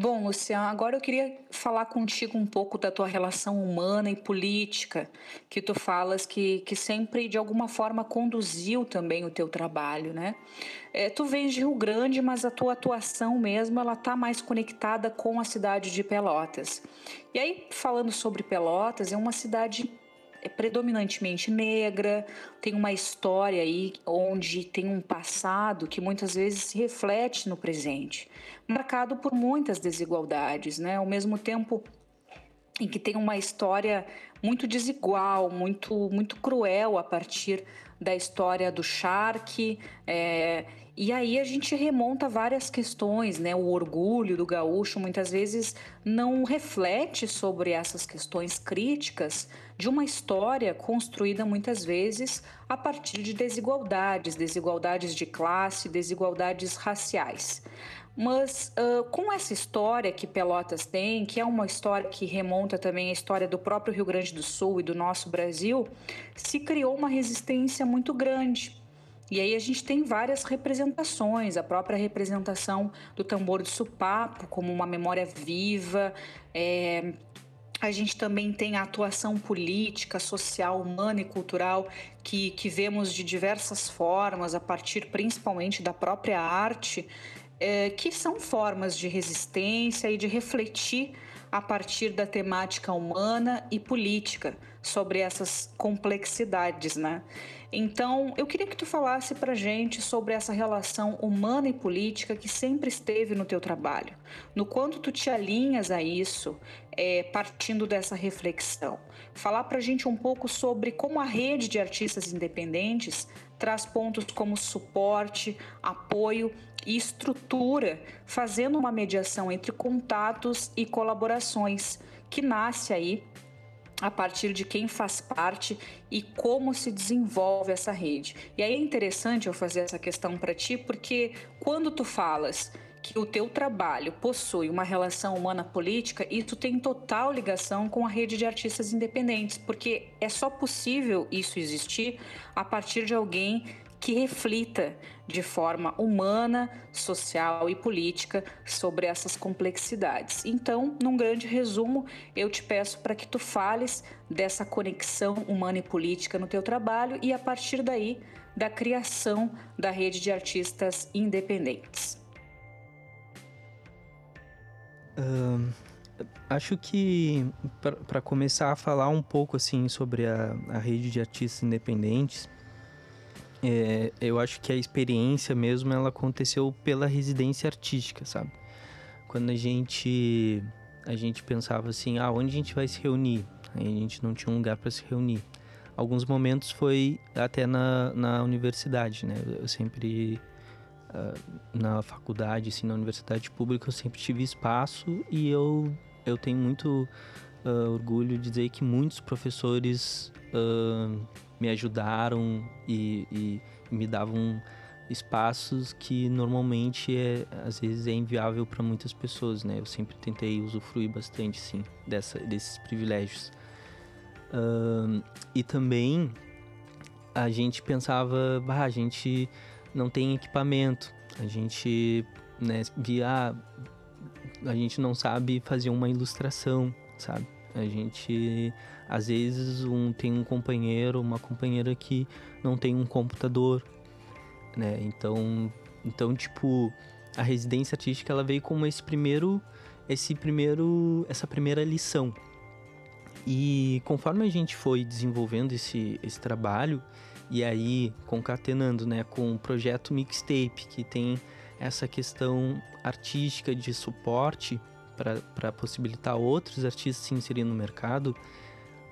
Bom, Luciano, agora eu queria falar contigo um pouco da tua relação humana e política, que tu falas que, que sempre de alguma forma conduziu também o teu trabalho, né? É, tu vens de Rio Grande, mas a tua atuação mesmo ela tá mais conectada com a cidade de Pelotas. E aí, falando sobre Pelotas, é uma cidade é predominantemente negra, tem uma história aí onde tem um passado que muitas vezes se reflete no presente, marcado por muitas desigualdades, né? Ao mesmo tempo em que tem uma história muito desigual, muito muito cruel a partir da história do Shark. É, e aí a gente remonta várias questões, né? O orgulho do gaúcho muitas vezes não reflete sobre essas questões críticas de uma história construída muitas vezes a partir de desigualdades, desigualdades de classe, desigualdades raciais. Mas uh, com essa história que Pelotas tem, que é uma história que remonta também à história do próprio Rio Grande do Sul e do nosso Brasil, se criou uma resistência muito grande. E aí a gente tem várias representações, a própria representação do tambor de supapo como uma memória viva, é, a gente também tem a atuação política, social, humana e cultural que, que vemos de diversas formas, a partir principalmente da própria arte, é, que são formas de resistência e de refletir a partir da temática humana e política sobre essas complexidades, né? Então, eu queria que tu falasse pra gente sobre essa relação humana e política que sempre esteve no teu trabalho, no quanto tu te alinhas a isso, é, partindo dessa reflexão. Falar pra gente um pouco sobre como a rede de artistas independentes traz pontos como suporte, apoio e estrutura, fazendo uma mediação entre contatos e colaborações, que nasce aí a partir de quem faz parte e como se desenvolve essa rede. E aí é interessante eu fazer essa questão para ti, porque quando tu falas que o teu trabalho possui uma relação humana política, isso tem total ligação com a rede de artistas independentes, porque é só possível isso existir a partir de alguém que reflita de forma humana, social e política sobre essas complexidades. Então, num grande resumo, eu te peço para que tu fales dessa conexão humana e política no teu trabalho e a partir daí da criação da rede de artistas independentes. Uh, acho que para começar a falar um pouco assim sobre a, a rede de artistas independentes, é, eu acho que a experiência mesmo ela aconteceu pela residência artística, sabe? Quando a gente a gente pensava assim, ah, onde a gente vai se reunir? Aí a gente não tinha um lugar para se reunir. Alguns momentos foi até na, na universidade, né? Eu sempre na faculdade, assim, na universidade pública, eu sempre tive espaço e eu eu tenho muito uh, orgulho de dizer que muitos professores uh, me ajudaram e, e, me davam espaços que normalmente é às vezes é inviável para muitas pessoas, né? Eu sempre tentei usufruir bastante, sim, dessa, desses privilégios. Uh, e também a gente pensava, bah, a gente não tem equipamento, a gente né, via, a gente não sabe fazer uma ilustração, sabe? A gente às vezes um, tem um companheiro, uma companheira que não tem um computador, né? Então, então tipo, a residência artística ela veio como esse primeiro esse primeiro essa primeira lição. E conforme a gente foi desenvolvendo esse, esse trabalho, e aí concatenando né, com o projeto Mixtape, que tem essa questão artística de suporte para possibilitar outros artistas se inserirem no mercado,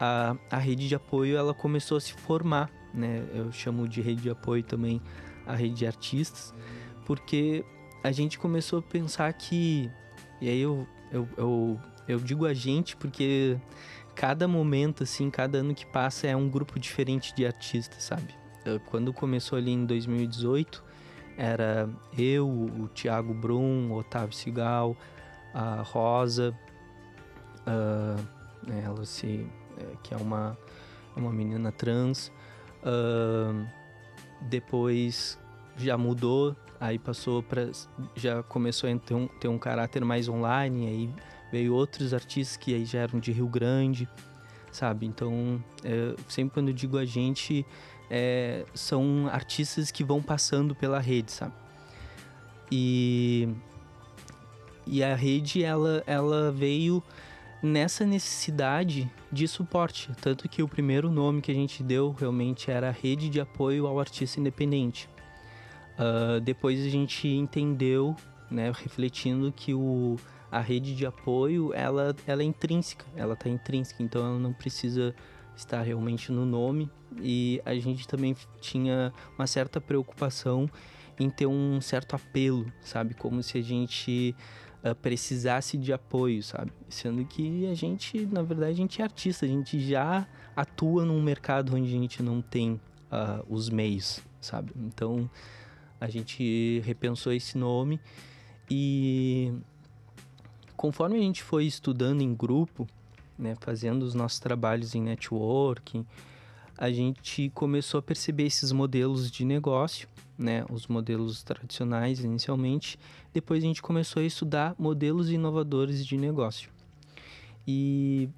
a, a rede de apoio ela começou a se formar, né? Eu chamo de rede de apoio também a rede de artistas, porque a gente começou a pensar que. E aí eu, eu, eu, eu digo a gente porque cada momento, assim, cada ano que passa é um grupo diferente de artistas, sabe? Quando começou ali em 2018, era eu, o Thiago Brum, o Otávio Sigal, a Rosa, uh, ela se, é, que é uma, uma menina trans. Uh, depois já mudou, aí passou para já começou a ter um, ter um caráter mais online, aí veio outros artistas que aí já eram de Rio Grande, sabe? Então, é, sempre quando eu digo a gente, é, são artistas que vão passando pela rede, sabe? E, e a rede, ela, ela veio nessa necessidade de suporte. Tanto que o primeiro nome que a gente deu realmente era Rede de Apoio ao Artista Independente. Uh, depois a gente entendeu, né, refletindo que o, a rede de apoio ela, ela é intrínseca, ela está intrínseca, então ela não precisa estar realmente no nome. E a gente também tinha uma certa preocupação em ter um certo apelo, sabe? Como se a gente uh, precisasse de apoio, sabe? Sendo que a gente, na verdade, a gente é artista, a gente já atua num mercado onde a gente não tem uh, os meios, sabe? Então a gente repensou esse nome e conforme a gente foi estudando em grupo, né, fazendo os nossos trabalhos em networking, a gente começou a perceber esses modelos de negócio, né, os modelos tradicionais inicialmente, depois a gente começou a estudar modelos inovadores de negócio. E,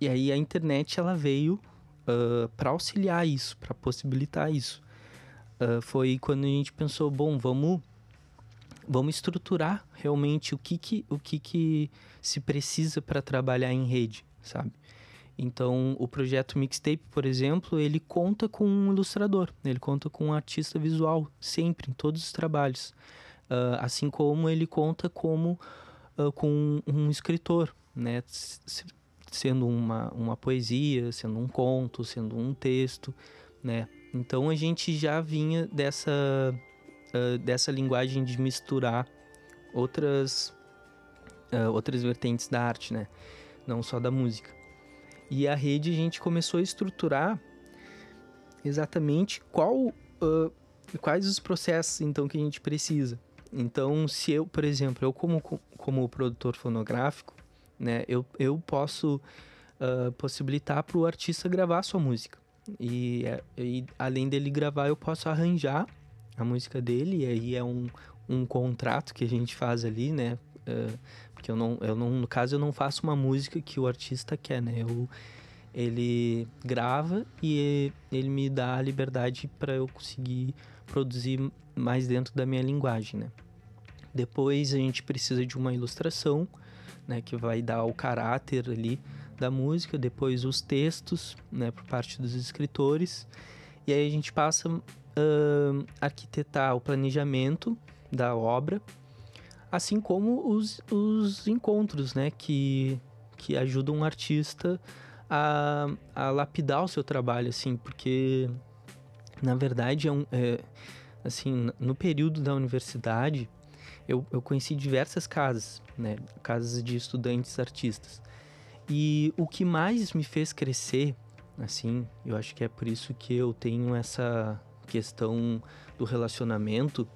e aí a internet ela veio uh, para auxiliar isso, para possibilitar isso. Uh, foi quando a gente pensou, bom, vamos vamos estruturar realmente o que que, o que, que se precisa para trabalhar em rede, sabe? Então, o projeto Mixtape, por exemplo, ele conta com um ilustrador, ele conta com um artista visual, sempre, em todos os trabalhos. Uh, assim como ele conta como, uh, com um escritor, né? sendo uma, uma poesia, sendo um conto, sendo um texto, né? Então, a gente já vinha dessa, uh, dessa linguagem de misturar outras, outras vertentes da arte, né? Não só da música. E a rede a gente começou a estruturar exatamente qual, uh, quais os processos então que a gente precisa. Então, se eu, por exemplo, eu como, como produtor fonográfico, né, eu, eu posso uh, possibilitar para o artista gravar sua música. E, e, além dele gravar, eu posso arranjar a música dele, e aí é um, um contrato que a gente faz ali, né? Uh, porque eu não, eu não, no caso, eu não faço uma música que o artista quer, né? Eu, ele grava e ele me dá a liberdade para eu conseguir produzir mais dentro da minha linguagem, né? Depois a gente precisa de uma ilustração, né, que vai dar o caráter ali da música, depois os textos, né, por parte dos escritores. E aí a gente passa uh, arquitetar o planejamento da obra, assim como os, os encontros, né, que, que ajudam um artista a, a lapidar o seu trabalho, assim, porque na verdade é um, é, assim, no período da universidade eu, eu conheci diversas casas, né, casas de estudantes artistas, e o que mais me fez crescer, assim, eu acho que é por isso que eu tenho essa questão do relacionamento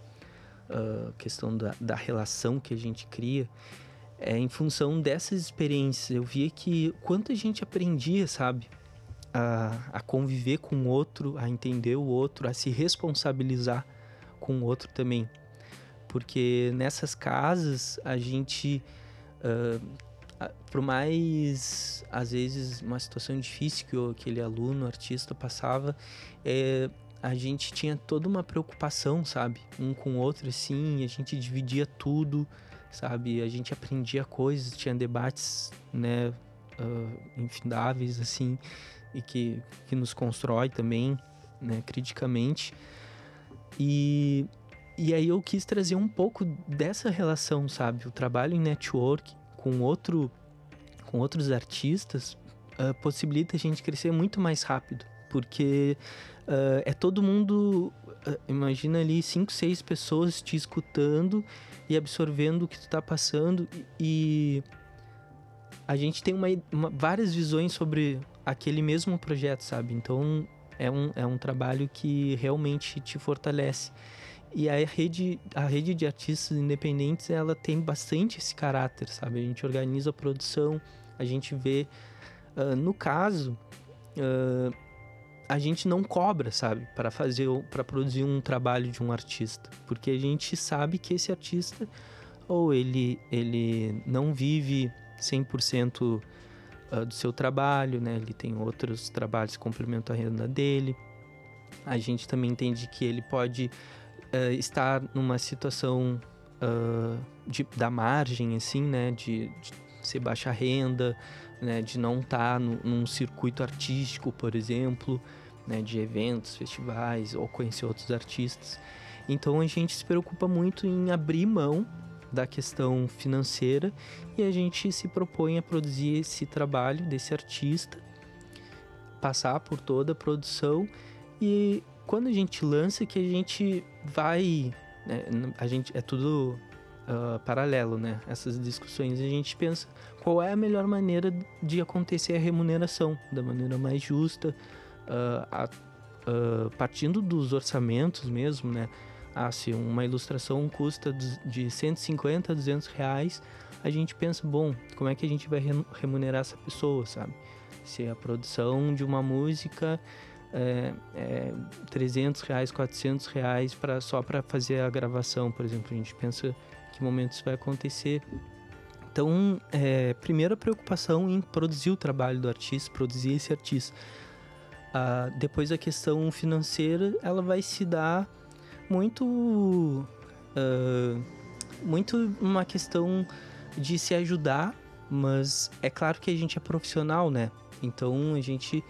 uh, questão da, da relação que a gente cria, é em função dessas experiências. Eu via que quanta gente aprendia, sabe? A, a conviver com o outro, a entender o outro, a se responsabilizar com o outro também. Porque nessas casas a gente, uh, por mais, às vezes, uma situação difícil que aquele aluno, artista passava, é, a gente tinha toda uma preocupação, sabe? Um com o outro, assim, a gente dividia tudo, sabe? A gente aprendia coisas, tinha debates, né, uh, infindáveis, assim, e que, que nos constrói também, né, criticamente. E, e aí eu quis trazer um pouco dessa relação, sabe? O trabalho em network com outro com outros artistas uh, possibilita a gente crescer muito mais rápido, porque uh, é todo mundo. Uh, imagina ali cinco, seis pessoas te escutando e absorvendo o que tu tá passando e a gente tem uma, uma, várias visões sobre aquele mesmo projeto, sabe? Então é um, é um trabalho que realmente te fortalece. E a rede, a rede de artistas independentes, ela tem bastante esse caráter, sabe? A gente organiza a produção, a gente vê... Uh, no caso, uh, a gente não cobra, sabe, para fazer, para produzir um trabalho de um artista, porque a gente sabe que esse artista ou ele ele não vive 100% ah, do seu trabalho, né? Ele tem outros trabalhos que complementam a renda dele. A gente também entende que ele pode uh, estar numa situação uh, de, da margem, assim, né? De, de ser baixa renda, né? De não estar tá num circuito artístico, por exemplo, né? De eventos, festivais ou conhecer outros artistas. Então a gente se preocupa muito em abrir mão da questão financeira e a gente se propõe a produzir esse trabalho desse artista, passar por toda a produção e quando a gente lança que a gente vai, né, a gente é tudo uh, paralelo, né? Essas discussões a gente pensa qual é a melhor maneira de acontecer a remuneração da maneira mais justa, uh, uh, partindo dos orçamentos mesmo, né? Ah, se uma ilustração custa de 150 a 200 reais, a gente pensa, bom, como é que a gente vai remunerar essa pessoa, sabe? Se a produção de uma música é, é 300 reais, 400 reais pra, só para fazer a gravação, por exemplo. A gente pensa que momento isso vai acontecer. Então, é, primeira preocupação em produzir o trabalho do artista, produzir esse artista. Ah, depois a questão financeira, ela vai se dar muito, uh, muito uma questão de se ajudar, mas é claro que a gente é profissional, né? Então a gente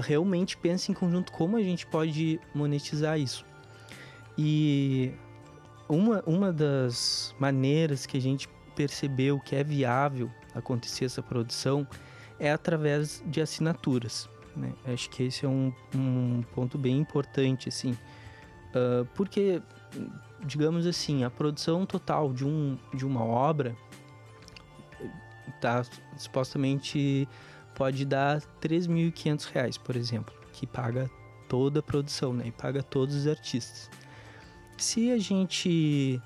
realmente pensa em conjunto como a gente pode monetizar isso. E uma, uma das maneiras que a gente percebeu que é viável acontecer essa produção é através de assinaturas. Né? Acho que esse é um, um ponto bem importante, assim. Uh, porque, digamos assim, a produção total de, um, de uma obra tá supostamente pode dar 3.500 reais, por exemplo, que paga toda a produção, né? E paga todos os artistas. Se a gente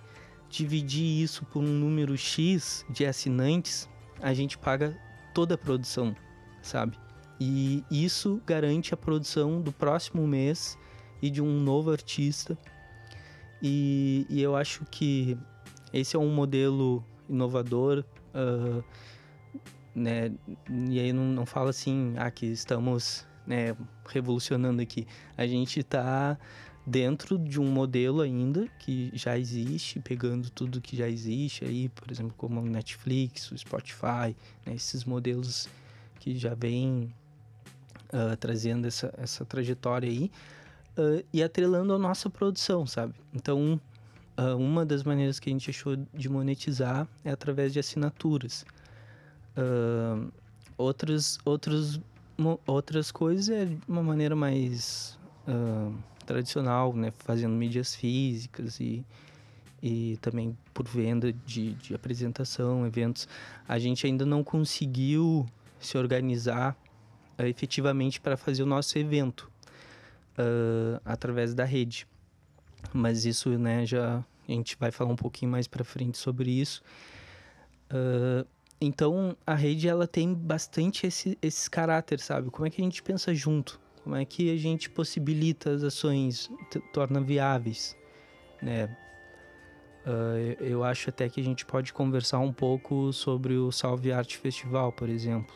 dividir isso por um número X de assinantes, a gente paga toda a produção, sabe? E isso garante a produção do próximo mês e de um novo artista. E, e eu acho que esse é um modelo inovador. Uh, né? E aí não, não fala assim, ah, que estamos né, revolucionando aqui. A gente está dentro de um modelo ainda que já existe, pegando tudo que já existe aí, por exemplo, como o Netflix, o Spotify, né, esses modelos que já vêm uh, trazendo essa, essa trajetória aí uh, e atrelando a nossa produção, sabe? Então, uh, uma das maneiras que a gente achou de monetizar é através de assinaturas. Outras, outros, outras coisas é de uma maneira mais tradicional, né? Fazendo mídias físicas e, e também por venda de, de apresentação, eventos. A gente ainda não conseguiu se organizar uh, efetivamente para fazer o nosso evento através da rede. Mas isso, né, já a gente vai falar um pouquinho mais para frente sobre isso. Uh, então a rede ela tem bastante esse, esses caráteres, sabe? Como é que a gente pensa junto? Como é que a gente possibilita as ações, torna viáveis, né? Uh, eu acho até que a gente pode conversar um pouco sobre o Salve Arte Festival, por exemplo,